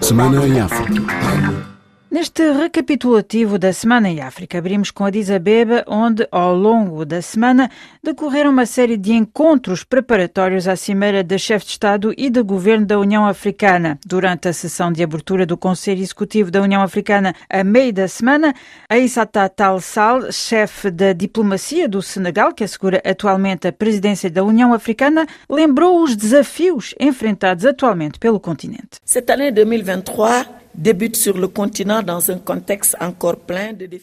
Semana em África. Neste recapitulativo da Semana em África, abrimos com Addis Abeba, onde, ao longo da semana, decorreram uma série de encontros preparatórios à Cimeira de Chefes de Estado e de Governo da União Africana. Durante a sessão de abertura do Conselho Executivo da União Africana, a meio da semana, Aissata Tal Sal, chefe da diplomacia do Senegal, que assegura atualmente a presidência da União Africana, lembrou os desafios enfrentados atualmente pelo continente. Cette année 2023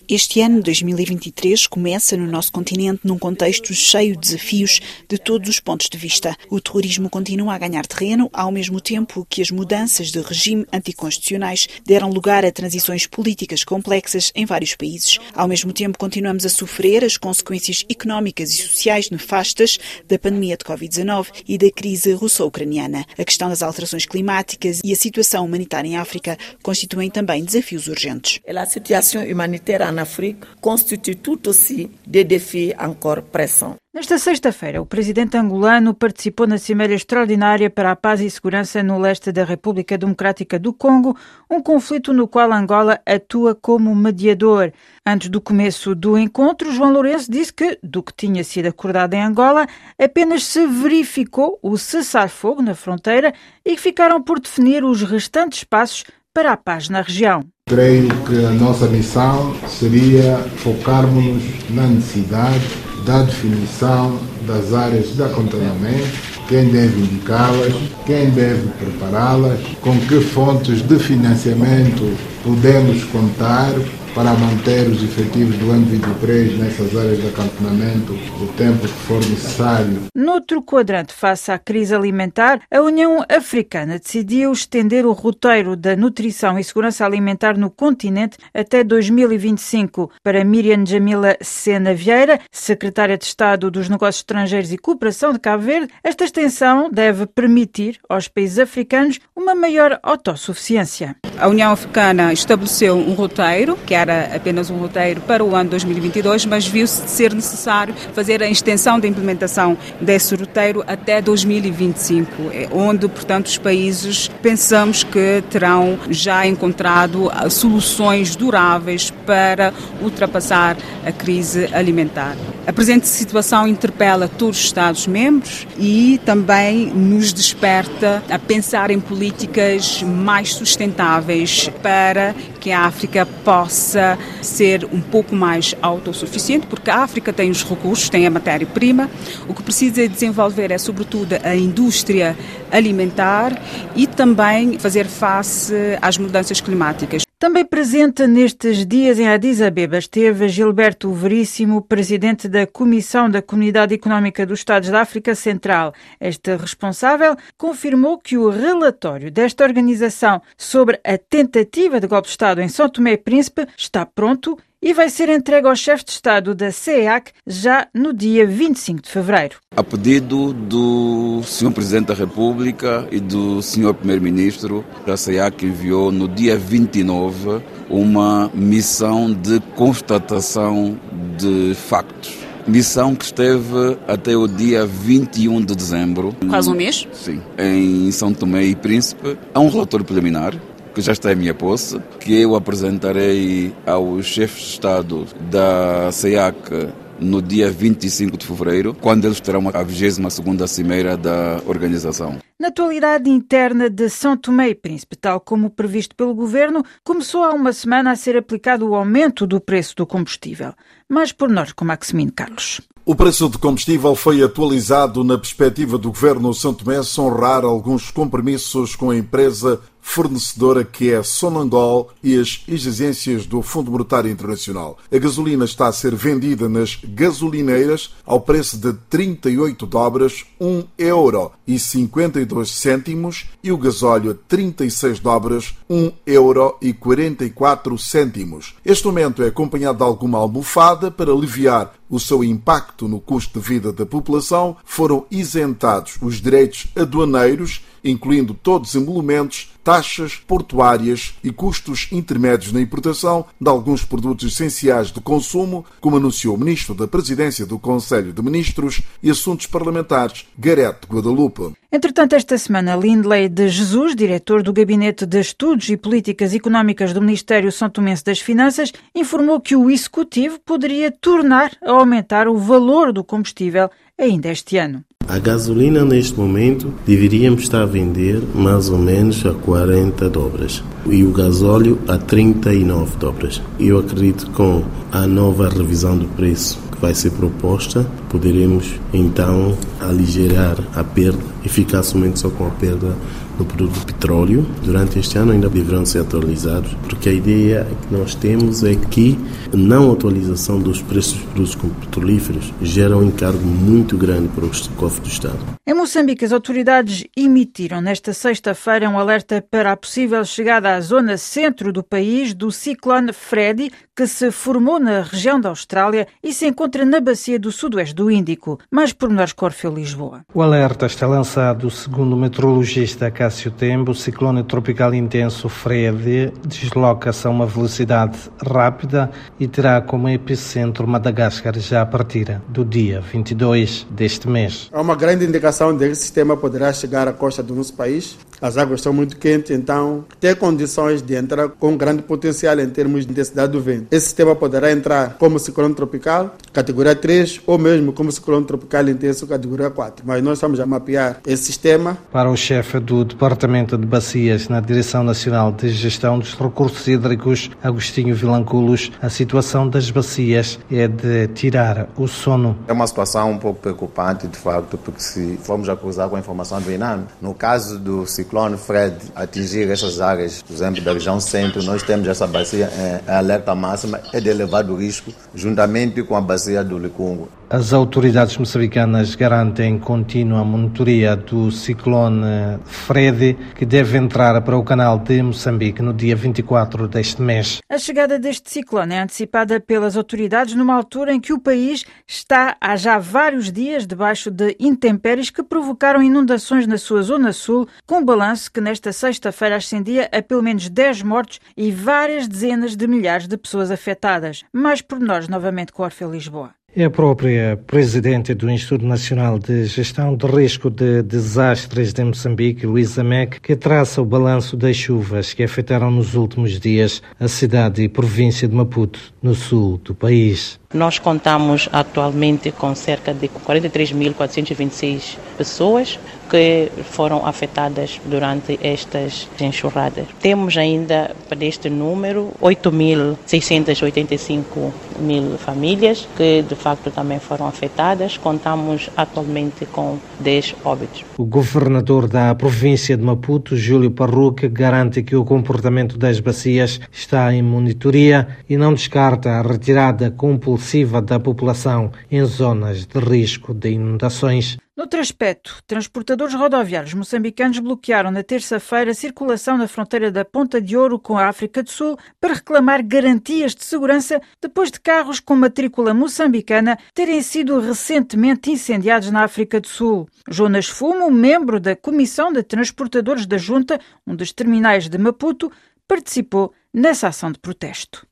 este ano 2023 começa no nosso continente num contexto cheio de desafios de todos os pontos de vista. O terrorismo continua a ganhar terreno, ao mesmo tempo que as mudanças de regime anticonstitucionais deram lugar a transições políticas complexas em vários países. Ao mesmo tempo, continuamos a sofrer as consequências económicas e sociais nefastas da pandemia de Covid-19 e da crise russo-ucraniana. A questão das alterações climáticas e a situação humanitária em África constituem também desafios urgentes. A situação humanitária na África constitui tout aussi des défis encore pressants. Nesta sexta-feira, o presidente angolano participou na Cimeira Extraordinária para a Paz e Segurança no leste da República Democrática do Congo, um conflito no qual Angola atua como mediador. Antes do começo do encontro, João Lourenço disse que, do que tinha sido acordado em Angola, apenas se verificou o cessar-fogo na fronteira e que ficaram por definir os restantes passos para a paz na região. Creio que a nossa missão seria focarmos na necessidade da definição das áreas de aconselhamento, quem deve indicá-las, quem deve prepará-las, com que fontes de financiamento podemos contar para manter os efetivos do ano 23 nessas áreas de acantonamento o tempo que for necessário. Noutro quadrante, face à crise alimentar, a União Africana decidiu estender o roteiro da nutrição e segurança alimentar no continente até 2025. Para Miriam Jamila Sena Vieira, secretária de Estado dos Negócios Estrangeiros e Cooperação de Cabo Verde, esta extensão deve permitir aos países africanos uma maior autossuficiência. A União Africana estabeleceu um roteiro, que era apenas um roteiro para o ano 2022, mas viu-se ser necessário fazer a extensão da implementação desse roteiro até 2025, é onde, portanto, os países pensamos que terão já encontrado ah, soluções duráveis para ultrapassar a crise alimentar. A presente situação interpela todos os Estados-membros e também nos desperta a pensar em políticas mais sustentáveis para que a África possa ser um pouco mais autossuficiente, porque a África tem os recursos, tem a matéria-prima. O que precisa desenvolver é, sobretudo, a indústria alimentar e também fazer face às mudanças climáticas. Também presente nestes dias em Addis Abeba esteve Gilberto Veríssimo, presidente da Comissão da Comunidade Económica dos Estados da África Central. Este responsável confirmou que o relatório desta organização sobre a tentativa de golpe de Estado em São Tomé e Príncipe está pronto e vai ser entregue ao chefe de Estado da CEAC já no dia 25 de fevereiro. A pedido do Sr. Presidente da República e do Sr. Primeiro-Ministro, a CEAC enviou no dia 29 uma missão de constatação de factos. Missão que esteve até o dia 21 de dezembro. Quase um mês? Sim. Em São Tomé e Príncipe. Há um relatório preliminar que já está em minha posse, que eu apresentarei aos chefes de Estado da CEAC no dia 25 de fevereiro, quando eles terão a 22ª Cimeira da organização. Na atualidade interna de São Tomé e Príncipe, tal como previsto pelo governo, começou há uma semana a ser aplicado o aumento do preço do combustível. Mais por nós com Maximino Carlos. O preço do combustível foi atualizado na perspectiva do governo São Tomé honrar alguns compromissos com a empresa fornecedora que é Sonangol e as exigências do Fundo Monetário Internacional. A gasolina está a ser vendida nas gasolineiras ao preço de 38 dobras, 1 euro e 52 cêntimos e o gasóleo 36 dobras, 1 euro e 44 cêntimos. Este aumento é acompanhado de alguma almofada para aliviar o seu impacto no custo de vida da população. Foram isentados os direitos aduaneiros incluindo todos os emolumentos, taxas portuárias e custos intermédios na importação de alguns produtos essenciais de consumo, como anunciou o Ministro da Presidência do Conselho de Ministros e Assuntos Parlamentares, Garete Guadalupe. Entretanto, esta semana, Lindley de Jesus, diretor do Gabinete de Estudos e Políticas Económicas do Ministério São Tomense das Finanças, informou que o Executivo poderia tornar a aumentar o valor do combustível ainda este ano. A gasolina neste momento deveríamos estar a vender mais ou menos a 40 dobras e o gasóleo a 39 dobras. Eu acredito que com a nova revisão do preço vai ser proposta, poderemos então aligerar a perda e ficar somente só com a perda no produto do petróleo. Durante este ano ainda deverão ser atualizados, porque a ideia que nós temos é que não atualização dos preços dos produtos petrolíferos gera um encargo muito grande para o cofre do Estado. Em Moçambique, as autoridades emitiram nesta sexta-feira um alerta para a possível chegada à zona centro do país do ciclone Freddy, que se formou na região da Austrália e se encontra na bacia do sudoeste do Índico. Mais pormenores Corfeu Lisboa. O alerta está lançado, segundo o meteorologista Cássio Tembo, o ciclone tropical intenso Freddy desloca-se a uma velocidade rápida e terá como epicentro Madagascar já a partir do dia 22 deste mês. Há uma grande indicação de que esse sistema poderá chegar à costa do nosso país. As águas estão muito quentes, então tem condições de entrar com grande potencial em termos de intensidade do vento. Esse sistema poderá entrar como ciclone tropical, categoria 3, ou mesmo como ciclone tropical intenso, categoria 4. Mas nós estamos a mapear esse sistema. Para o chefe do Departamento de Bacias na Direção Nacional de Gestão dos Recursos Hídricos, Agostinho Vilanculos, a situação das bacias é de tirar o sono. É uma situação um pouco preocupante, de facto, porque se formos acusar com a informação do INAM, no caso do ciclone Fred atingir essas áreas, por exemplo, da região centro, nós temos essa bacia em alerta máxima, é de elevado risco, juntamente com a bacia do Licungo. As autoridades moçambicanas garantem contínua monitoria do ciclone Fred, que deve entrar para o canal de Moçambique no dia 24 deste mês. A chegada deste ciclone é antecipada pelas autoridades numa altura em que o país está há já vários dias debaixo de intempéries que provocaram inundações na sua zona sul, com balanço que nesta sexta-feira ascendia a pelo menos 10 mortos e várias dezenas de milhares de pessoas afetadas. Mais pormenores novamente com Orfeu Lisboa. É a própria presidente do Instituto Nacional de Gestão de Risco de Desastres de Moçambique, Luísa Meck, que traça o balanço das chuvas que afetaram nos últimos dias a cidade e província de Maputo, no sul do país. Nós contamos atualmente com cerca de 43.426 pessoas que foram afetadas durante estas enxurradas. Temos ainda para este número 8.685 mil famílias que de facto também foram afetadas. Contamos atualmente com 10 óbitos. O governador da província de Maputo, Júlio Parruque, garante que o comportamento das bacias está em monitoria e não descarta a retirada compulsiva da população em zonas de risco de inundações. Noutro aspecto, transportadores rodoviários moçambicanos bloquearam na terça-feira a circulação na fronteira da Ponta de Ouro com a África do Sul para reclamar garantias de segurança depois de carros com matrícula moçambicana terem sido recentemente incendiados na África do Sul. Jonas Fumo, membro da Comissão de Transportadores da Junta, um dos terminais de Maputo, participou nessa ação de protesto.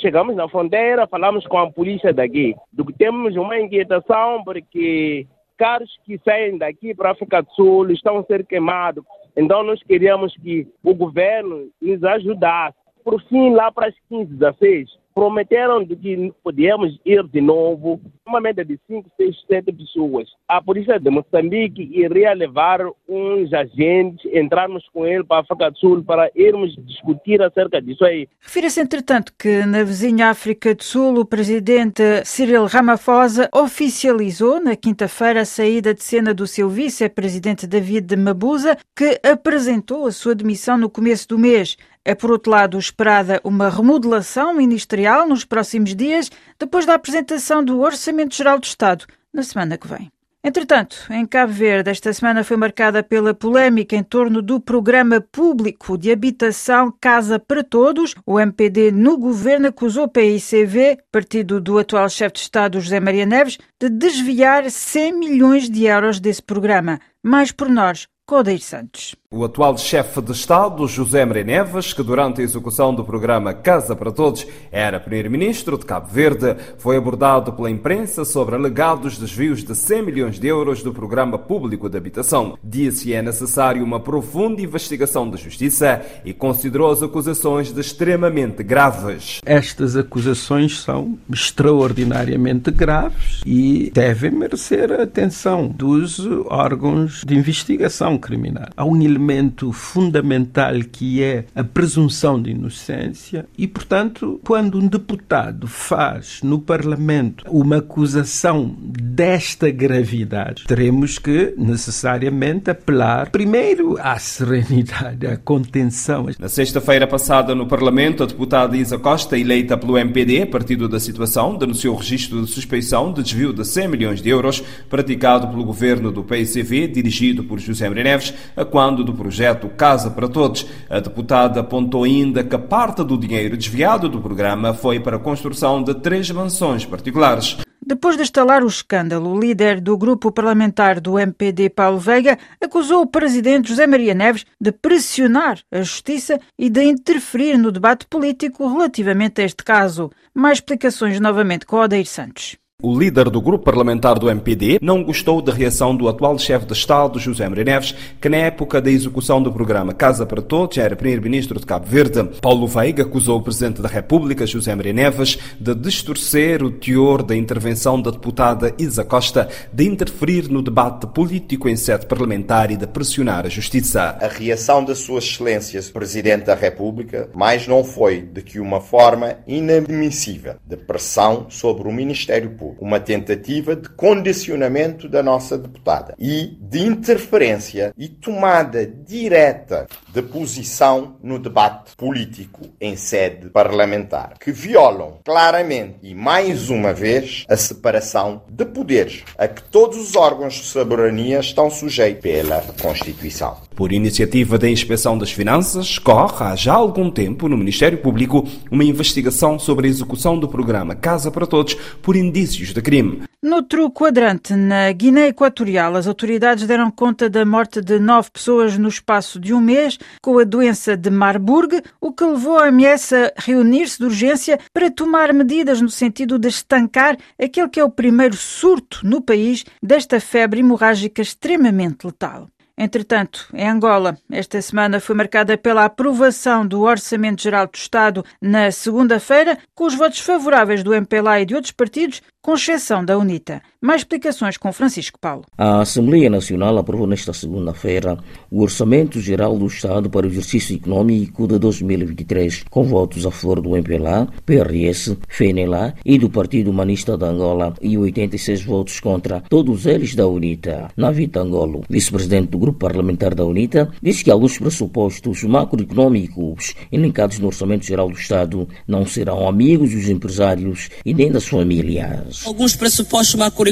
Chegamos na fronteira, falamos com a polícia daqui, temos uma inquietação porque carros que saem daqui para a África do Sul estão a ser queimados. Então nós queríamos que o governo nos ajudasse. Por fim, lá para as 15, 16, prometeram de que podíamos ir de novo, uma média de 5, 6, 7 pessoas. A polícia de Moçambique iria levar uns agentes, entrarmos com ele para a África do Sul para irmos discutir acerca disso aí. Refira-se, entretanto, que na vizinha África do Sul o presidente Cyril Ramaphosa oficializou na quinta-feira a saída de cena do seu vice-presidente David Mabuza, que apresentou a sua demissão no começo do mês. É, por outro lado, esperada uma remodelação ministerial nos próximos dias, depois da apresentação do Orçamento Geral do Estado, na semana que vem. Entretanto, em Cabo Verde, esta semana foi marcada pela polémica em torno do Programa Público de Habitação Casa para Todos. O MPD no governo acusou o PICV, partido do atual chefe de Estado José Maria Neves, de desviar 100 milhões de euros desse programa. Mais por nós, Codeiro Santos. O atual chefe de Estado, José Maria Neves, que durante a execução do programa Casa para Todos era primeiro-ministro de Cabo Verde, foi abordado pela imprensa sobre alegados desvios de 100 milhões de euros do programa público de habitação. Disse é necessário uma profunda investigação da justiça e considerou as acusações de extremamente graves. Estas acusações são extraordinariamente graves e devem merecer a atenção dos órgãos de investigação criminal. Há um elemento fundamental que é a presunção de inocência e, portanto, quando um deputado faz no Parlamento uma acusação desta gravidade, teremos que necessariamente apelar primeiro à serenidade, à contenção. Na sexta-feira passada, no Parlamento, a deputada Isa Costa, eleita pelo MPD, partido da situação, denunciou o registro de suspeição de desvio de 100 milhões de euros praticado pelo governo do PICV, dirigido por José Maria Neves, a quando do projeto Casa para Todos. A deputada apontou ainda que parte do dinheiro desviado do programa foi para a construção de três mansões particulares. Depois de estalar o escândalo, o líder do grupo parlamentar do MPD, Paulo Veiga, acusou o presidente José Maria Neves de pressionar a justiça e de interferir no debate político relativamente a este caso. Mais explicações novamente com Odeir Santos. O líder do grupo parlamentar do MPD não gostou da reação do atual chefe de Estado, José Maria Neves, que na época da execução do programa Casa para Todos era primeiro-ministro de Cabo Verde. Paulo Veiga acusou o presidente da República, José Maria Neves, de distorcer o teor da intervenção da deputada Isa Costa, de interferir no debate político em sede parlamentar e de pressionar a justiça. A reação da Sua Excelência, Presidente da República, mais não foi de que uma forma inadmissível de pressão sobre o Ministério Público uma tentativa de condicionamento da nossa deputada e de interferência e tomada direta de posição no debate político em sede parlamentar, que violam claramente e mais uma vez a separação de poderes a que todos os órgãos de soberania estão sujeitos pela Constituição. Por iniciativa da Inspeção das Finanças, corre há já algum tempo no Ministério Público uma investigação sobre a execução do programa Casa para Todos por indícios de crime. Noutro quadrante, na Guiné Equatorial, as autoridades deram conta da morte de nove pessoas no espaço de um mês com a doença de Marburg, o que levou a OMS a reunir-se de urgência para tomar medidas no sentido de estancar aquele que é o primeiro surto no país desta febre hemorrágica extremamente letal. Entretanto, em Angola, esta semana foi marcada pela aprovação do Orçamento Geral do Estado na segunda-feira, com os votos favoráveis do MPLA e de outros partidos, com exceção da UNITA. Mais explicações com Francisco Paulo. A Assembleia Nacional aprovou nesta segunda-feira o Orçamento Geral do Estado para o exercício econômico de 2023, com votos a favor do MPLA, PRS, FENELA e do Partido Humanista de Angola e 86 votos contra, todos eles da UNITA. Navita Angolo, vice-presidente do grupo parlamentar da UNITA, disse que alguns pressupostos macroeconômicos elencados no Orçamento Geral do Estado não serão amigos dos empresários e nem das famílias. Alguns pressupostos macroeconômicos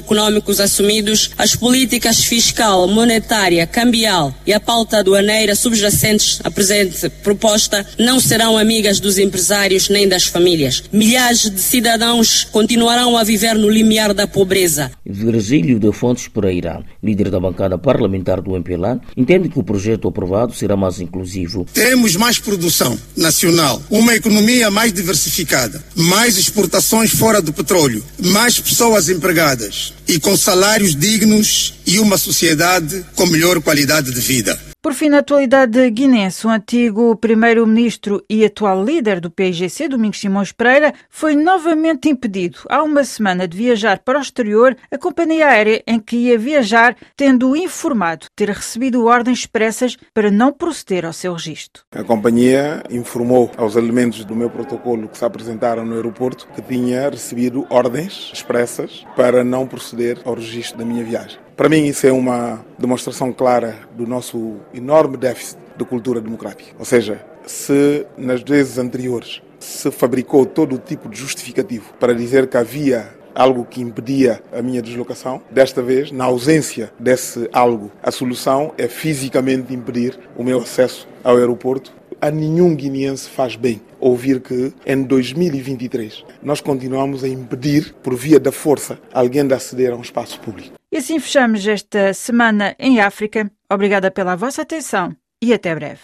assumidos, as políticas fiscal, monetária, cambial e a pauta aduaneira subjacentes à presente proposta não serão amigas dos empresários nem das famílias. Milhares de cidadãos continuarão a viver no limiar da pobreza. Virgílio de Fontes Pereira, líder da bancada parlamentar do MPLA, entende que o projeto aprovado será mais inclusivo. Teremos mais produção nacional, uma economia mais diversificada, mais exportações fora do petróleo, mais pessoas empregadas e com salários dignos e uma sociedade com melhor qualidade de vida. Por fim, na atualidade guinense, o antigo primeiro-ministro e atual líder do PIGC, Domingos Simões Pereira, foi novamente impedido há uma semana de viajar para o exterior a companhia aérea em que ia viajar, tendo informado ter recebido ordens expressas para não proceder ao seu registro. A companhia informou aos elementos do meu protocolo que se apresentaram no aeroporto que tinha recebido ordens expressas para não proceder ao registro da minha viagem. Para mim, isso é uma demonstração clara do nosso enorme déficit de cultura democrática. Ou seja, se nas vezes anteriores se fabricou todo o tipo de justificativo para dizer que havia algo que impedia a minha deslocação. Desta vez, na ausência desse algo, a solução é fisicamente impedir o meu acesso ao aeroporto. A nenhum guineense faz bem ouvir que em 2023 nós continuamos a impedir, por via da força, alguém de aceder a um espaço público. E assim fechamos esta semana em África. Obrigada pela vossa atenção e até breve.